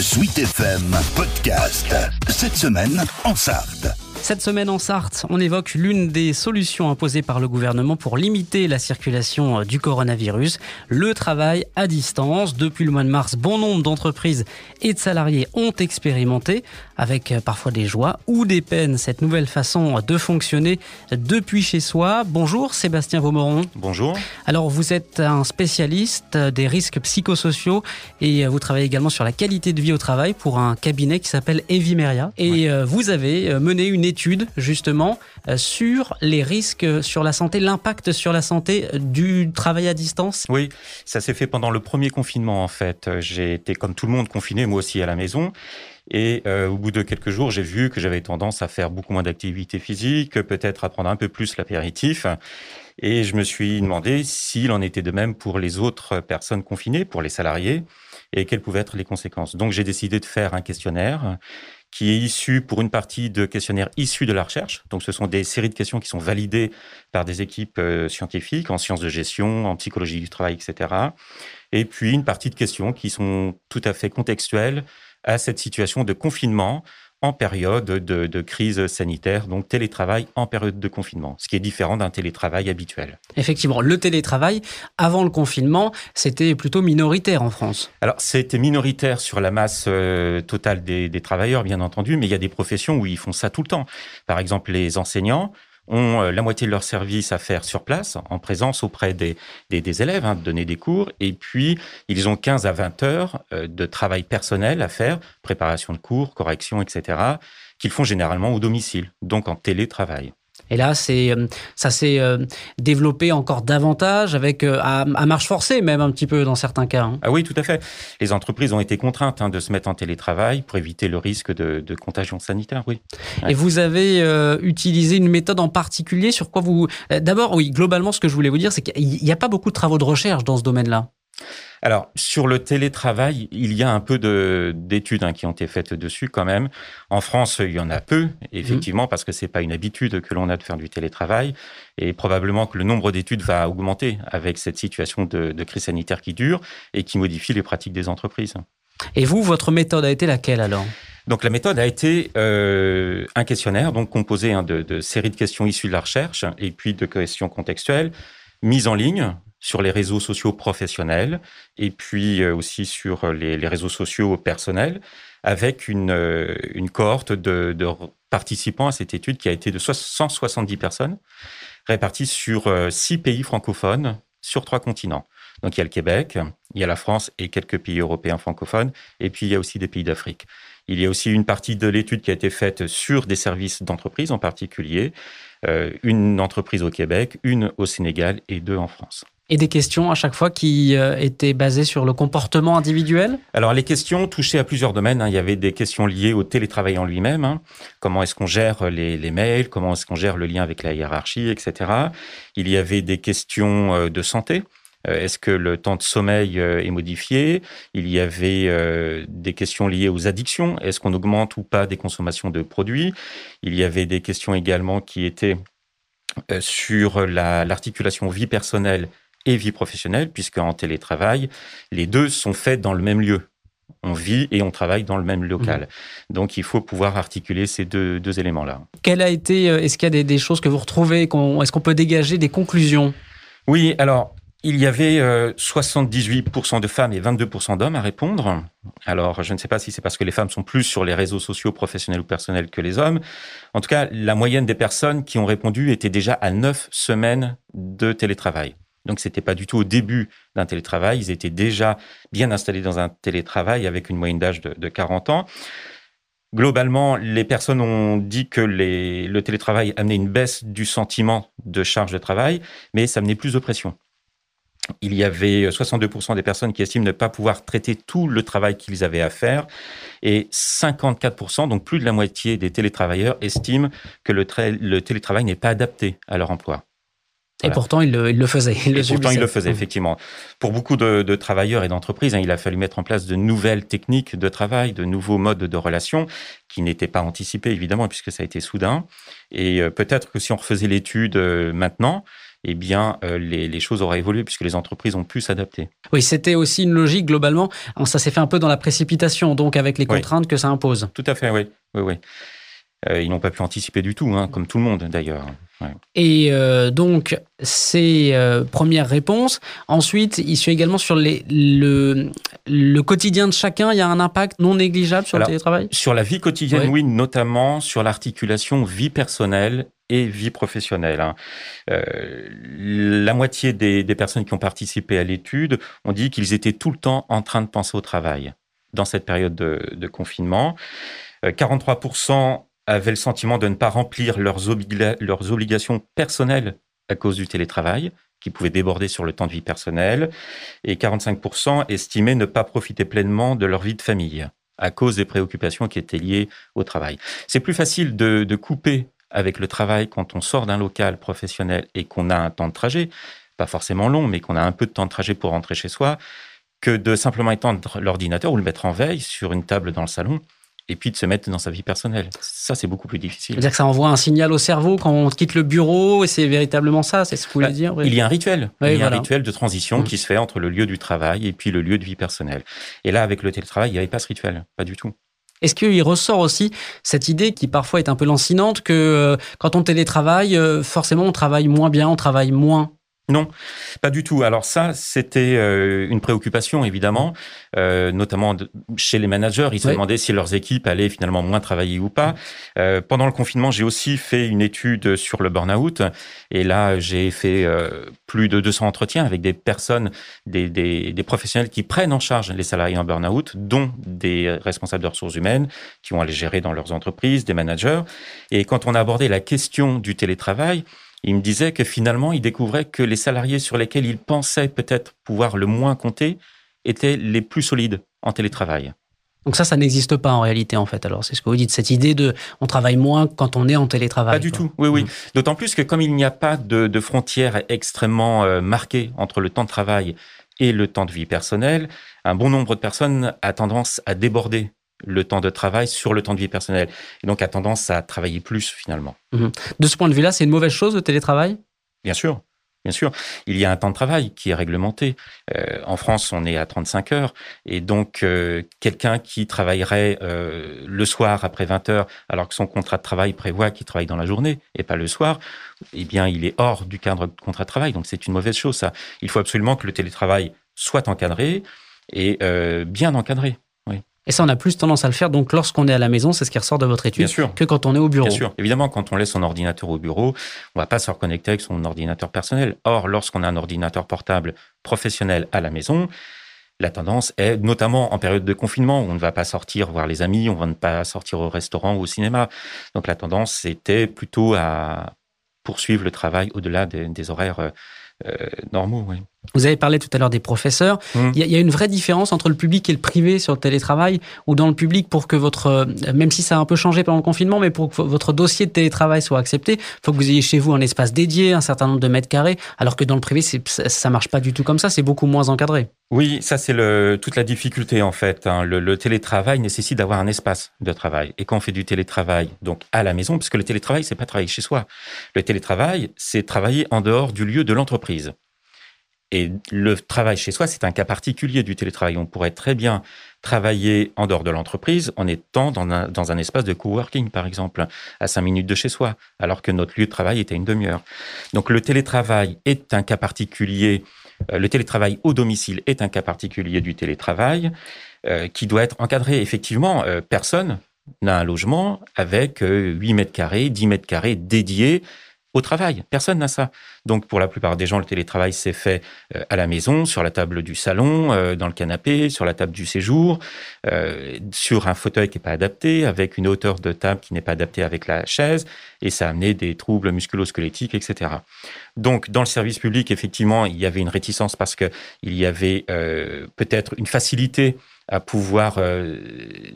Suite FM Podcast. Cette semaine en Sarthe. Cette semaine en Sarthe, on évoque l'une des solutions imposées par le gouvernement pour limiter la circulation du coronavirus, le travail à distance. Depuis le mois de mars, bon nombre d'entreprises et de salariés ont expérimenté, avec parfois des joies ou des peines, cette nouvelle façon de fonctionner depuis chez soi. Bonjour Sébastien Vaumeron. Bonjour. Alors vous êtes un spécialiste des risques psychosociaux et vous travaillez également sur la qualité de vie au travail pour un cabinet qui s'appelle Evimeria. Et vous avez mené une étude justement euh, sur les risques sur la santé, l'impact sur la santé du travail à distance. Oui, ça s'est fait pendant le premier confinement en fait. J'ai été comme tout le monde confiné, moi aussi à la maison. Et euh, au bout de quelques jours, j'ai vu que j'avais tendance à faire beaucoup moins d'activité physique, peut-être à prendre un peu plus l'apéritif. Et je me suis demandé s'il en était de même pour les autres personnes confinées, pour les salariés, et quelles pouvaient être les conséquences. Donc j'ai décidé de faire un questionnaire qui est issu pour une partie de questionnaires issus de la recherche. Donc, ce sont des séries de questions qui sont validées par des équipes euh, scientifiques en sciences de gestion, en psychologie du travail, etc. Et puis, une partie de questions qui sont tout à fait contextuelles à cette situation de confinement en période de, de, crise sanitaire, donc télétravail en période de confinement, ce qui est différent d'un télétravail habituel. Effectivement, le télétravail, avant le confinement, c'était plutôt minoritaire en France. Alors, c'était minoritaire sur la masse euh, totale des, des travailleurs, bien entendu, mais il y a des professions où ils font ça tout le temps. Par exemple, les enseignants, ont la moitié de leur service à faire sur place, en présence auprès des, des, des élèves, hein, de donner des cours, et puis ils ont 15 à 20 heures de travail personnel à faire, préparation de cours, correction, etc., qu'ils font généralement au domicile, donc en télétravail. Et là, c'est ça s'est développé encore davantage avec à, à, marche forcée même un petit peu dans certains cas. Hein. Ah oui, tout à fait. Les entreprises ont été contraintes hein, de se mettre en télétravail pour éviter le risque de, de contagion sanitaire. Oui. Ouais. Et vous avez euh, utilisé une méthode en particulier sur quoi vous D'abord, oui, globalement, ce que je voulais vous dire, c'est qu'il n'y a pas beaucoup de travaux de recherche dans ce domaine-là. Alors, sur le télétravail, il y a un peu d'études hein, qui ont été faites dessus quand même. En France, il y en a peu, effectivement, mmh. parce que c'est pas une habitude que l'on a de faire du télétravail. Et probablement que le nombre d'études va augmenter avec cette situation de, de, crise sanitaire qui dure et qui modifie les pratiques des entreprises. Et vous, votre méthode a été laquelle alors? Donc la méthode a été euh, un questionnaire, donc composé hein, de, de séries de questions issues de la recherche et puis de questions contextuelles, mises en ligne sur les réseaux sociaux professionnels et puis aussi sur les, réseaux sociaux personnels, avec une, une cohorte de, participants à cette étude qui a été de 170 personnes, réparties sur six pays francophones sur trois continents. Donc il y a le Québec, il y a la France et quelques pays européens francophones, et puis il y a aussi des pays d'Afrique. Il y a aussi une partie de l'étude qui a été faite sur des services d'entreprise en particulier, euh, une entreprise au Québec, une au Sénégal et deux en France. Et des questions à chaque fois qui euh, étaient basées sur le comportement individuel Alors les questions touchaient à plusieurs domaines. Hein. Il y avait des questions liées au télétravail en lui-même. Hein. Comment est-ce qu'on gère les, mails? Comment est-ce qu'on gère le lien avec la hiérarchie, etc. Il y avait des questions euh, de santé. Est-ce que le temps de sommeil est modifié? Il y avait des questions liées aux addictions. Est-ce qu'on augmente ou pas des consommations de produits? Il y avait des questions également qui étaient sur l'articulation la, vie personnelle et vie professionnelle, puisque en télétravail, les deux sont faits dans le même lieu. On vit et on travaille dans le même local. Mmh. Donc, il faut pouvoir articuler ces deux, deux éléments-là. Quelle a été, est-ce qu'il y a des, des, choses que vous retrouvez qu Est-ce qu'on peut dégager des conclusions? Oui, alors, il y avait euh, 78% de femmes et 22% d'hommes à répondre. Alors, je ne sais pas si c'est parce que les femmes sont plus sur les réseaux sociaux professionnels ou personnels que les hommes. En tout cas, la moyenne des personnes qui ont répondu était déjà à 9 semaines de télétravail. Donc, c'était pas du tout au début d'un télétravail. Ils étaient déjà bien installés dans un télétravail avec une moyenne d'âge de, de, 40 ans. Globalement, les personnes ont dit que le télétravail amenait une baisse du sentiment de charge de travail, mais ça amenait plus de pression. Il y avait 62% des personnes qui estiment ne pas pouvoir traiter tout le travail qu'ils avaient à faire et 54%, donc plus de la moitié des télétravailleurs, estiment que le télétravail n'est pas adapté à leur emploi. Voilà. Et pourtant, il le, il le faisait. Il le et pourtant, il le faisait, effectivement. Pour beaucoup de, de travailleurs et d'entreprises, hein, il a fallu mettre en place de nouvelles techniques de travail, de nouveaux modes de relation qui n'étaient pas anticipés, évidemment, puisque ça a été soudain. Et euh, peut-être que si on refaisait l'étude euh, maintenant, eh bien, les, choses auraient évolué puisque les entreprises ont pu s'adapter. Oui, c'était aussi une logique globalement. Ça s'est fait un peu dans la précipitation, donc avec les contraintes que ça impose. Tout à fait, oui. oui, oui. ils n'ont pas pu anticiper du tout, hein, comme tout le monde d'ailleurs. Et euh, donc, ces euh, premières réponses. Ensuite, il suit également sur les, le, le, quotidien de chacun. Il y a un impact non négligeable sur le télétravail? Sur la vie quotidienne, oui, notamment sur l'articulation vie personnelle et vie professionnelle. Hein. Euh, la moitié des, des, personnes qui ont participé à l'étude ont dit qu'ils étaient tout le temps en train de penser au travail dans cette période de, de confinement. 43% avaient le sentiment de ne pas remplir leurs, obligations personnelles à cause du télétravail, qui pouvait déborder sur le temps de vie personnel, et 45% estimaient ne pas profiter pleinement de leur vie de famille à cause des préoccupations qui étaient liées au travail. C'est plus facile de, de couper avec le travail quand on sort d'un local professionnel et qu'on a un temps de trajet, pas forcément long, mais qu'on a un peu de temps de trajet pour rentrer chez soi, que de simplement étendre l'ordinateur ou le mettre en veille sur une table dans le salon et puis de se mettre dans sa vie personnelle. Ça, c'est beaucoup plus difficile. C'est-à-dire que ça envoie un signal au cerveau quand on quitte le bureau, et c'est véritablement ça, c'est ce que vous voulez bah, dire Il y a un rituel. il y a un rituel de transition mmh. qui se fait entre le lieu du travail et puis le lieu de vie personnelle. Et là, avec le télétravail, il n'y avait pas ce rituel, pas du tout. Est-ce qu'il ressort aussi cette idée qui parfois est un peu lancinante que euh, quand on télétravaille, euh, forcément on travaille moins bien, on travaille moins non, pas du tout. Alors ça, c'était euh, une préoccupation évidemment, euh, notamment chez les managers. Ils se demandaient si leurs équipes allaient finalement moins travailler ou pas. Euh, pendant le confinement, j'ai aussi fait une étude sur le burn-out, et là, j'ai fait plus de 200 entretiens avec des personnes, des, des, des, professionnels qui prennent en charge les salariés en burn-out, dont des responsables de ressources humaines qui vont aller gérer dans leurs entreprises, des managers. Et quand on a abordé la question du télétravail, il me disait que finalement, il découvrait que les salariés sur lesquels il pensait peut-être pouvoir le moins compter étaient les plus solides en télétravail. Donc ça, ça n'existe pas en réalité, en fait. Alors, c'est ce que vous dites, cette idée de on travaille moins quand on est en télétravail. Pas du tout, oui, oui. Mmh. D'autant plus que comme il n'y a pas de, de frontières extrêmement euh, marquées entre le temps de travail et le temps de vie personnelle, un bon nombre de personnes a tendance à déborder le temps de travail sur le temps de vie personnelle. Et donc a tendance à travailler plus finalement. Mhm. De ce point de vue-là, c'est une mauvaise chose le télétravail? Bien sûr. Bien sûr, il y a un temps de travail qui est réglementé. Euh, en France, on est à 35 heures. Et donc, euh, quelqu'un qui travaillerait euh, le soir après 20 heures, alors que son contrat de travail prévoit qu'il travaille dans la journée et pas le soir, eh bien, il est hors du cadre de contrat de travail. Donc, c'est une mauvaise chose, ça. Il faut absolument que le télétravail soit encadré et bien encadré. Et ça, on a plus tendance à le faire. Donc, lorsqu'on est à la maison, c'est ce qui ressort de votre étude, que quand on est au bureau. Bien sûr. Évidemment, quand on laisse son ordinateur au bureau, on va pas se reconnecter avec son ordinateur personnel. Or, lorsqu'on a un ordinateur portable professionnel à la maison, la tendance est, notamment en période de confinement, où on ne va pas sortir voir les amis, on ne va pas sortir au restaurant ou au cinéma. Donc, la tendance, c'était plutôt à poursuivre le travail au-delà des, des horaires euh, euh, normaux. Oui. Vous avez parlé tout à l'heure des professeurs. Mmh. Il y, a une vraie différence entre le public et le privé sur le télétravail, ou dans le public, pour que votre, euh, même si ça a un peu changé pendant le confinement, mais pour que votre dossier de télétravail soit accepté, il faut que vous ayez chez vous un espace dédié, un certain nombre de mètres carrés, alors que dans le privé, ça marche pas du tout comme ça, c'est beaucoup moins encadré. Oui, ça c'est toute la difficulté en fait. Hein. Le, le, télétravail nécessite d'avoir un espace de travail. Et quand on fait du télétravail, donc à la maison, parce que le télétravail, c'est pas travailler chez soi. Le télétravail, c'est travailler en dehors du lieu de l'entreprise. Et le travail chez soi, c'est un cas particulier du télétravail. On pourrait très bien travailler en dehors de l'entreprise en étant dans un, dans un espace de coworking, par exemple, à cinq minutes de chez soi, alors que notre lieu de travail était une demi-heure. Donc le télétravail est un cas particulier. Euh, le télétravail au domicile est un cas particulier du télétravail euh, qui doit être encadré. Effectivement, euh, personne n'a un logement avec 8 mètres carrés, 10 mètres carrés dédiés au travail. Personne n'a ça. Donc pour la plupart des gens, le télétravail s'est fait euh, à la maison, sur la table du salon, euh, dans le canapé, sur la table du séjour, euh, sur un fauteuil qui n'est pas adapté, avec une hauteur de table qui n'est pas adaptée avec la chaise, et ça a amené des troubles musculo-squelettiques, etc. Donc dans le service public, effectivement, il y avait une réticence parce que il y avait peut-être une facilité à pouvoir euh,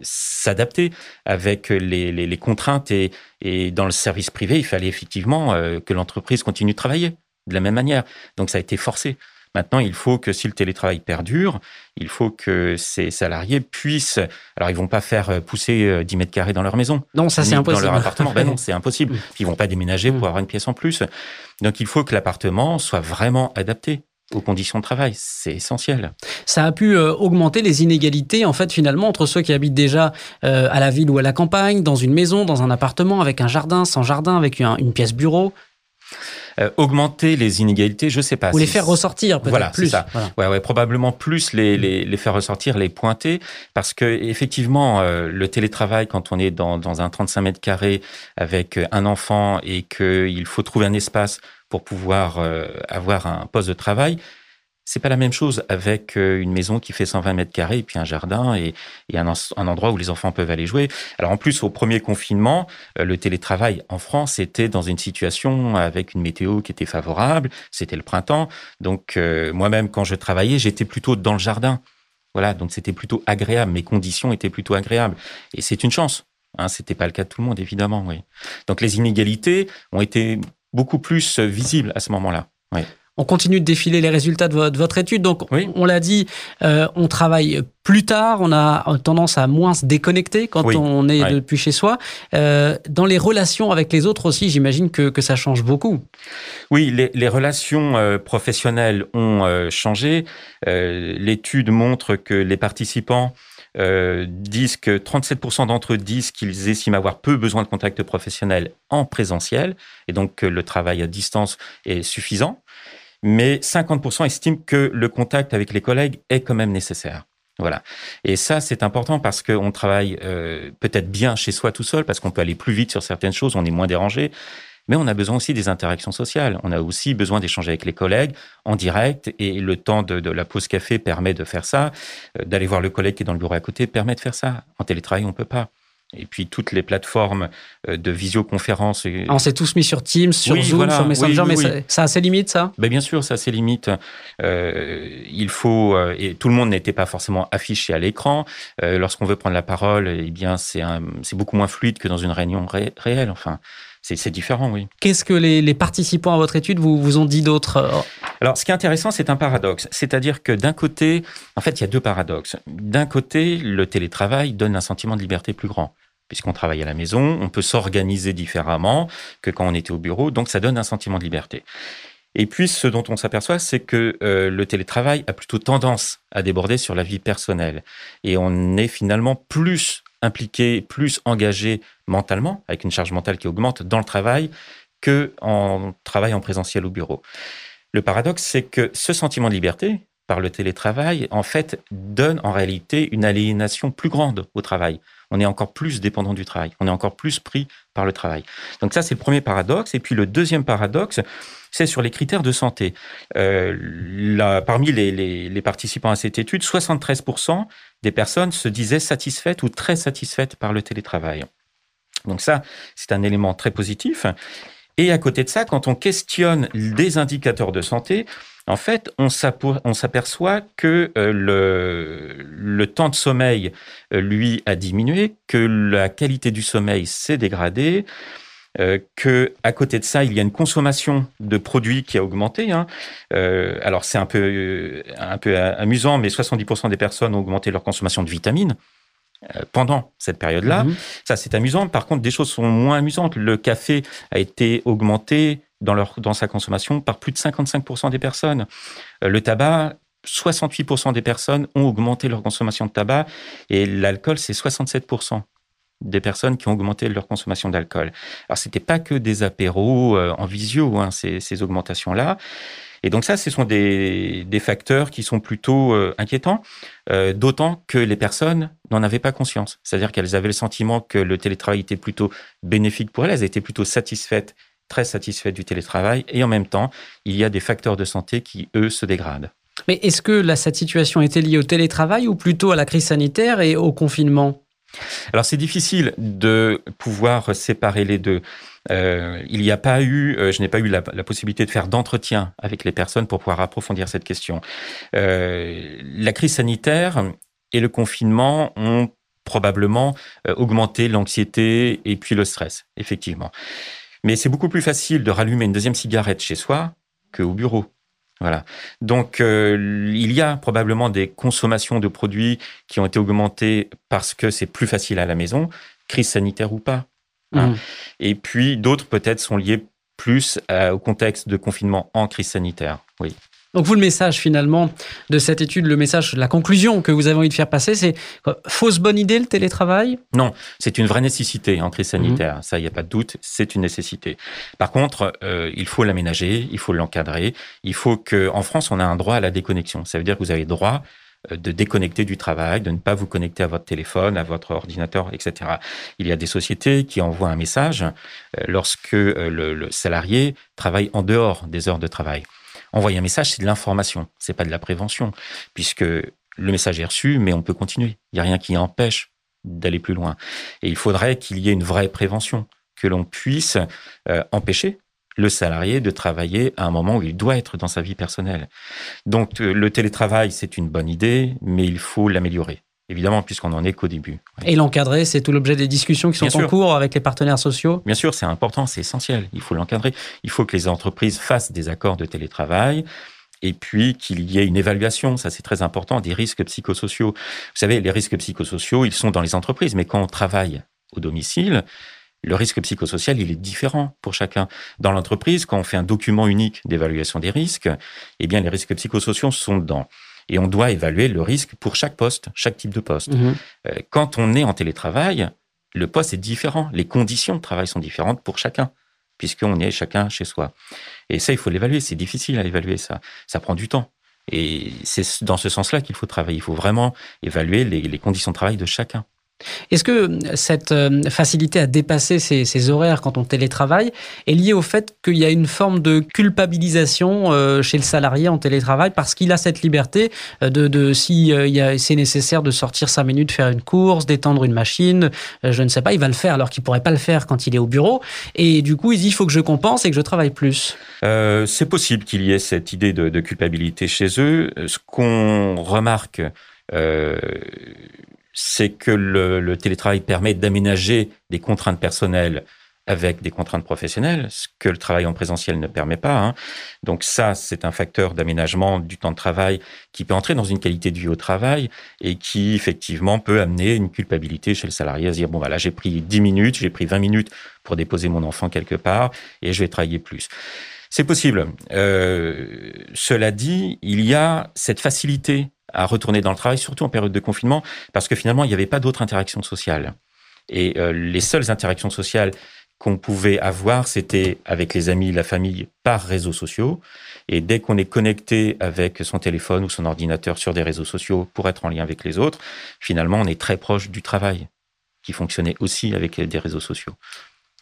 s'adapter avec les, les, les contraintes et, et, dans le service privé, il fallait effectivement euh, que l'entreprise continue de travailler de la même manière. Donc ça a été forcé. Maintenant, il faut que si le télétravail perdure, il faut que ces salariés puissent. Alors, ils vont pas faire pousser 10 mètres carrés dans leur maison. Non, ça c'est impossible. Dans leur appartement, ben non, c'est impossible. Ils vont pas déménager pour avoir une pièce en plus. Donc, il faut que l'appartement soit vraiment adapté aux conditions de travail. C'est essentiel. Ça a pu euh, augmenter les inégalités, en fait, finalement, entre ceux qui habitent déjà euh, à la ville ou à la campagne, dans une maison, dans un appartement, avec un jardin, sans jardin, avec une pièce bureau. Euh, augmenter les inégalités, je sais pas. Ou les faire ressortir peut-être voilà, plus. Ça. Ouais, ouais, probablement plus les, les, les, faire ressortir, les pointer, parce que effectivement, le télétravail, quand on est dans, dans un 35 mètres carrés avec un enfant et qu'il faut trouver un espace pour pouvoir euh, avoir un poste de travail. C'est pas la même chose avec euh, une maison qui fait 120 mètres carrés et puis un jardin et, un, endroit où les enfants peuvent aller jouer. Alors en plus, au premier confinement, euh, le télétravail en France était dans une situation avec une météo qui était favorable. C'était le printemps, donc moi-même quand je travaillais, j'étais plutôt dans le jardin. Voilà, donc c'était plutôt agréable. Mes conditions étaient plutôt agréables et c'est une chance. Hein, c'était pas le cas de tout le monde, évidemment. Donc les inégalités ont été beaucoup plus euh, visible à ce moment-là. On continue de défiler les résultats de votre, étude. Donc, on l'a dit, euh, on travaille plus tard, on a tendance à moins se déconnecter quand on est depuis chez soi. Euh, dans les relations avec les autres aussi, j'imagine que, ça change beaucoup. Oui, les, relations professionnelles ont changé. L'étude montre que les participants euh, disent que 37% d'entre eux disent qu'ils estiment avoir peu besoin de contact professionnel en présentiel, et donc que le travail à distance est suffisant. Mais 50% estiment que le contact avec les collègues est quand même nécessaire. Voilà. Et ça, c'est important parce qu'on travaille euh, peut-être bien chez soi tout seul, parce qu'on peut aller plus vite sur certaines choses, on est moins dérangé. Mais on a besoin aussi des interactions sociales. On a aussi besoin d'échanger avec les collègues en direct et le temps de, la pause café permet de faire ça. Euh, d'aller voir le collègue qui est dans le bureau à côté permet de faire ça. En télétravail, on peut pas. Et puis toutes les plateformes euh, de visioconférence. On s'est tous mis sur Teams, sur Zoom, sur Messenger, mais ça, a ses limites, ça? Ben Bien sûr, ça a ses limites. Euh, il faut et tout le monde n'était pas forcément affiché à l'écran. Lorsqu'on veut prendre la parole, eh bien c'est beaucoup moins fluide que dans une réunion réelle. Enfin, c'est différent, oui. Qu'est-ce que les, participants à votre étude vous, vous ont dit d'autre euh, Alors, ce qui est intéressant, c'est un paradoxe. C'est-à-dire que d'un côté, en fait, il y a deux paradoxes. D'un côté, le télétravail donne un sentiment de liberté plus grand puisqu'on travaille à la maison, on peut s'organiser différemment que quand on était au bureau, donc ça donne un sentiment de liberté. Et puis, ce dont on s'aperçoit, c'est que euh, le télétravail a plutôt tendance à déborder sur la vie personnelle. Et on est finalement plus impliqué, plus engagé mentalement, avec une charge mentale qui augmente dans le travail, que en travail en présentiel au bureau. Le paradoxe, c'est que ce sentiment de liberté, par le télétravail, en fait, donne en réalité une aliénation plus grande au travail. On est encore plus dépendant du travail, on est encore plus pris par le travail. Donc ça, c'est le premier paradoxe. Et puis le deuxième paradoxe, c'est sur les critères de santé. Euh, parmi les, participants à cette étude, 73% des personnes se disaient satisfaites ou très satisfaites par le télétravail. Donc ça, c'est un élément très positif. Et à côté de ça, quand on questionne des indicateurs de santé, en fait, on s'aperçoit que euh, le, le, temps de sommeil, euh, lui, a diminué, que la qualité du sommeil s'est dégradée, euh, que à côté de ça, il y a une consommation de produits qui a augmenté. Hein. Euh, alors c'est un peu un peu amusant, mais 70% des personnes ont augmenté leur consommation de vitamines pendant cette période-là. Mhm. Ça, c'est amusant. Par contre, des choses sont moins amusantes. Le café a été augmenté dans, leur, dans sa consommation par plus de 55% des personnes. Le tabac, 68% des personnes ont augmenté leur consommation de tabac et l'alcool, c'est 67% des personnes qui ont augmenté leur consommation d'alcool. Alors, c'était pas que des apéros euh, en visio, hein, ces, ces augmentations-là. Et donc ça, ce sont des, des facteurs qui sont plutôt euh, inquiétants, euh, d'autant que les personnes n'en avaient pas conscience. C'est-à-dire qu'elles avaient le sentiment que le télétravail était plutôt bénéfique pour elles, elles étaient plutôt satisfaites, très satisfaites du télétravail, et en même temps, il y a des facteurs de santé qui, eux, se dégradent. Mais est-ce que cette situation était liée au télétravail ou plutôt à la crise sanitaire et au confinement? Alors c'est difficile de pouvoir séparer les deux. Euh, il n'y a pas eu, euh, je n'ai pas eu la, possibilité de faire d'entretien avec les personnes pour pouvoir approfondir cette question. Euh, la crise sanitaire et le confinement ont probablement augmenté l'anxiété et puis le stress, effectivement. Mais c'est beaucoup plus facile de rallumer une deuxième cigarette chez soi qu'au bureau. Voilà. Donc, euh, il y a probablement des consommations de produits qui ont été augmentées parce que c'est plus facile à la maison, crise sanitaire ou pas. Hein. Mmh. Et puis, d'autres peut-être sont liés plus au contexte de confinement en crise sanitaire. Oui. Donc vous, le message finalement de cette étude, le message, la conclusion que vous avez envie de faire passer, c'est fausse bonne idée le télétravail? Non, c'est une vraie nécessité en crise sanitaire. Ça, il n'y a pas de doute, c'est une nécessité. Par contre, euh, il faut l'aménager, il faut l'encadrer. Il faut que, en France, on a un droit à la déconnexion. Ça veut dire que vous avez droit euh, de déconnecter du travail, de ne pas vous connecter à votre téléphone, à votre ordinateur, etc. Il y a des sociétés qui envoient un message euh, lorsque le salarié travaille en dehors des heures de travail. Envoyer un message, c'est de l'information, c'est pas de la prévention, puisque le message est reçu, mais on peut continuer. Il n'y a rien qui empêche d'aller plus loin. Et il faudrait qu'il y ait une vraie prévention, que l'on puisse euh, empêcher le salarié de travailler à un moment où il doit être dans sa vie personnelle. Donc le télétravail, c'est une bonne idée, mais il faut l'améliorer évidemment, puisqu'on en est qu'au début. Et l'encadrer, c'est tout l'objet des discussions qui sont en cours avec les partenaires sociaux? Bien sûr, c'est important, c'est essentiel. Il faut l'encadrer. Il faut que les entreprises fassent des accords de télétravail et puis qu'il y ait une évaluation, ça c'est très important, des risques psychosociaux. Vous savez, les risques psychosociaux, ils sont dans les entreprises, mais quand on travaille au domicile, le risque psychosocial, il est différent pour chacun. Dans l'entreprise, quand on fait un document unique d'évaluation des risques, eh bien, les risques psychosociaux sont dedans et on doit évaluer le risque pour chaque poste, chaque type de poste. Mhm. Euh, quand on est en télétravail, le poste est différent, les conditions de travail sont différentes pour chacun, puisqu'on est chacun chez soi. Et ça, il faut l'évaluer, c'est difficile à évaluer ça, ça prend du temps. Et c'est dans ce sens-là qu'il faut travailler, il faut vraiment évaluer les conditions de travail de chacun. Est-ce que cette euh, facilité à dépasser ces, horaires quand on télétravaille est liée au fait qu'il y a une forme de culpabilisation euh, chez le salarié en télétravail parce qu'il a cette liberté euh, de, de si c'est nécessaire de sortir cinq minutes, faire une course, d'étendre une machine, je ne sais pas, il va le faire alors qu'il pourrait pas le faire quand il est au bureau. Et du coup, il dit il faut que je compense et que je travaille plus. c'est possible qu'il y ait cette idée de culpabilité chez eux. Ce qu'on remarque c'est que le, télétravail permet d'aménager des contraintes personnelles avec des contraintes professionnelles, ce que le travail en présentiel ne permet pas. Hein. Donc ça, c'est un facteur d'aménagement du temps de travail qui peut entrer dans une qualité de vie au travail et qui, effectivement, peut amener une culpabilité chez le salarié à se dire, bon, voilà, j'ai pris 10 minutes, j'ai pris 20 minutes pour déposer mon enfant quelque part et je vais travailler plus. C'est possible. Euh, cela dit, il y a cette facilité à retourner dans le travail, surtout en période de confinement, parce que finalement, il n'y avait pas d'autres interactions sociales. Et euh, les seules interactions sociales qu'on pouvait avoir, c'était avec les amis, la famille, par réseaux sociaux. Et dès qu'on est connecté avec son téléphone ou son ordinateur sur des réseaux sociaux pour être en lien avec les autres, finalement, on est très proche du travail, qui fonctionnait aussi avec des réseaux sociaux.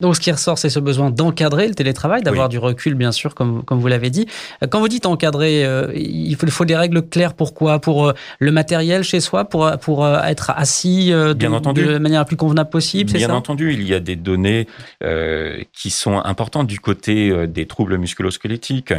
Donc, ce qui ressort, c'est ce besoin d'encadrer le télétravail, d'avoir du recul, bien sûr, comme, comme vous l'avez dit. Quand vous dites encadrer, euh, il, faut, des règles claires. Pourquoi? Pour euh, le matériel chez soi, pour, pour euh, être assis de, bien entendu. de manière la plus convenable possible, Bien entendu, il y a des données qui sont importantes du côté des troubles musculosquelettiques.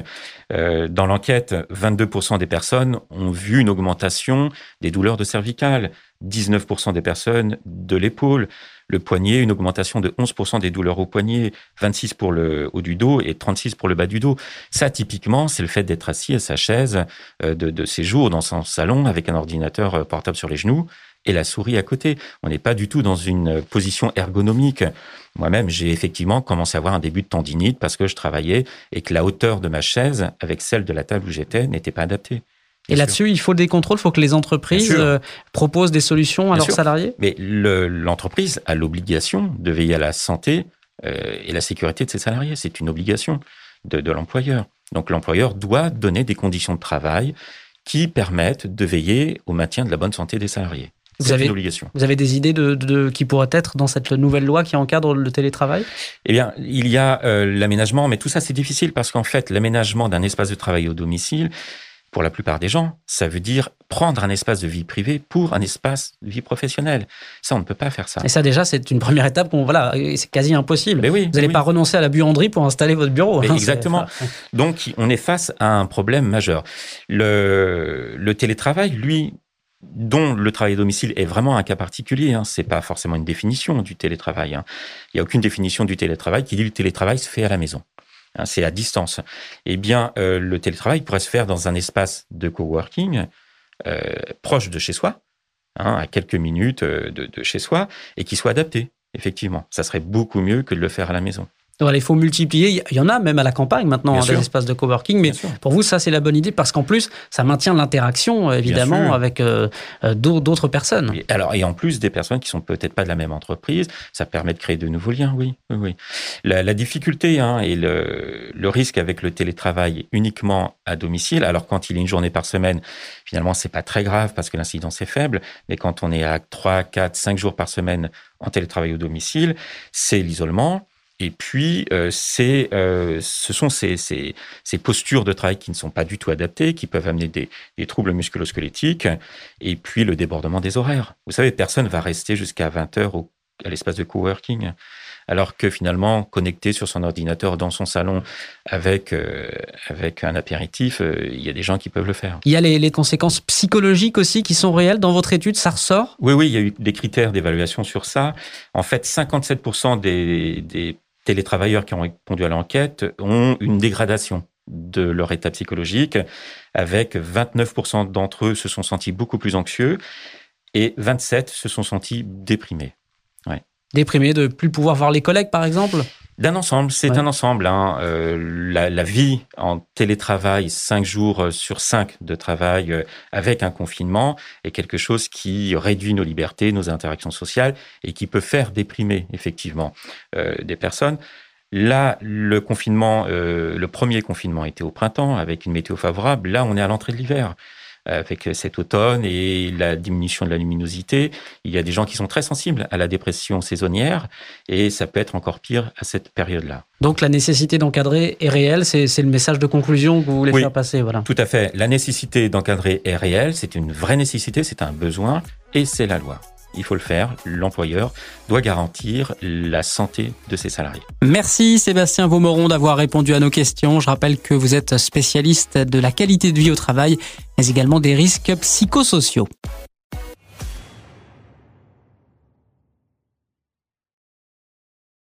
dans l'enquête, 22% des personnes ont vu une augmentation des douleurs de cervicales, 19% des personnes de l'épaule le poignet, une augmentation de 11% des douleurs au poignet, 26 pour le haut du dos et 36 pour le bas du dos. Ça, typiquement, c'est le fait d'être assis à sa chaise euh, de, de séjour dans son salon avec un ordinateur euh, portable sur les genoux et la souris à côté. On n'est pas du tout dans une position ergonomique. Moi-même, j'ai effectivement commencé à avoir un début de tendinite parce que je travaillais et que la hauteur de ma chaise avec celle de la table où j'étais n'était pas adaptée. Et là-dessus, il faut des contrôles, il faut que les entreprises euh, proposent des solutions à leurs salariés Mais l'entreprise a l'obligation de veiller à la santé euh, et la sécurité de ses salariés. C'est une obligation de, de l'employeur. Donc l'employeur doit donner des conditions de travail qui permettent de veiller au maintien de la bonne santé des salariés. Vous avez, une obligation. vous avez des idées de, de, qui pourraient être dans cette nouvelle loi qui encadre le télétravail? Eh bien, il y a euh, l'aménagement, mais tout ça c'est difficile parce qu'en fait, l'aménagement d'un espace de travail au domicile, pour la plupart des gens, ça veut dire prendre un espace de vie privée pour un espace de vie professionnelle. Ça, on ne peut pas faire ça. Et ça, déjà, c'est une première étape. Qu'on, voilà, c'est quasi impossible. Mais oui, Vous n'allez pas renoncer à la buanderie pour installer votre bureau. Hein, exactement. Donc, on est face à un problème majeur. Le, le télétravail, lui, dont le travail à domicile est vraiment un cas particulier. Hein. C'est pas forcément une définition du télétravail. Hein. Il n'y a aucune définition du télétravail qui dit le télétravail se fait à la maison. Hein, c'est à distance. Eh bien, euh, le télétravail pourrait se faire dans un espace de coworking euh, proche de chez soi, hein, à quelques minutes euh, de, de chez soi, et qui soit adapté. Effectivement, ça serait beaucoup mieux que de le faire à la maison. Voilà, il faut multiplier. Il y en a même à la campagne maintenant, hein, des espaces de coworking. Mais pour vous, ça, c'est la bonne idée parce qu'en plus, ça maintient l'interaction, évidemment, avec euh, euh d'autres personnes. Et alors, et en plus, des personnes qui sont peut-être pas de la même entreprise, ça permet de créer de nouveaux liens, oui. oui, oui. La, la difficulté hein, et le, le, risque avec le télétravail uniquement à domicile, alors quand il est une journée par semaine, finalement, c'est pas très grave parce que l'incidence est faible. Mais quand on est à 3, 4, 5 jours par semaine en télétravail au domicile, c'est l'isolement et puis, euh, c'est, euh, ce sont ces, ces, ces, postures de travail qui ne sont pas du tout adaptées, qui peuvent amener des, des troubles musculo-squelettiques, et puis le débordement des horaires. Vous savez, personne va rester jusqu'à 20 heures au, à l'espace de coworking, alors que finalement, connecté sur son ordinateur dans son salon avec, euh, avec un apéritif, euh, il y a des gens qui peuvent le faire. Il y a les, les, conséquences psychologiques aussi qui sont réelles dans votre étude, ça ressort? Oui, oui, il y a eu des critères d'évaluation sur ça. En fait, 57% des, des télétravailleurs qui ont répondu à l'enquête ont une dégradation de leur état psychologique, avec 29% d'entre eux se sont sentis beaucoup plus anxieux et 27 se sont sentis déprimés. Déprimés de plus pouvoir voir les collègues, par exemple? D'un ensemble, c'est ouais. un ensemble. Hein. Euh, la, la, vie en télétravail, cinq jours sur cinq de travail euh, avec un confinement, est quelque chose qui réduit nos libertés, nos interactions sociales et qui peut faire déprimer effectivement euh, des personnes. Là, le confinement, euh, le premier confinement était au printemps avec une météo favorable. Là, on est à l'entrée de l'hiver avec cet automne et la diminution de la luminosité. Il y a des gens qui sont très sensibles à la dépression saisonnière et ça peut être encore pire à cette période-là. Donc la nécessité d'encadrer est réelle, c'est le message de conclusion que vous voulez oui, faire passer. Voilà. Tout à fait. La nécessité d'encadrer est réelle, c'est une vraie nécessité, c'est un besoin et c'est la loi il faut le faire. L'employeur doit garantir la santé de ses salariés. Merci Sébastien Vaumeron d'avoir répondu à nos questions. Je rappelle que vous êtes spécialiste de la qualité de vie au travail, mais également des risques psychosociaux.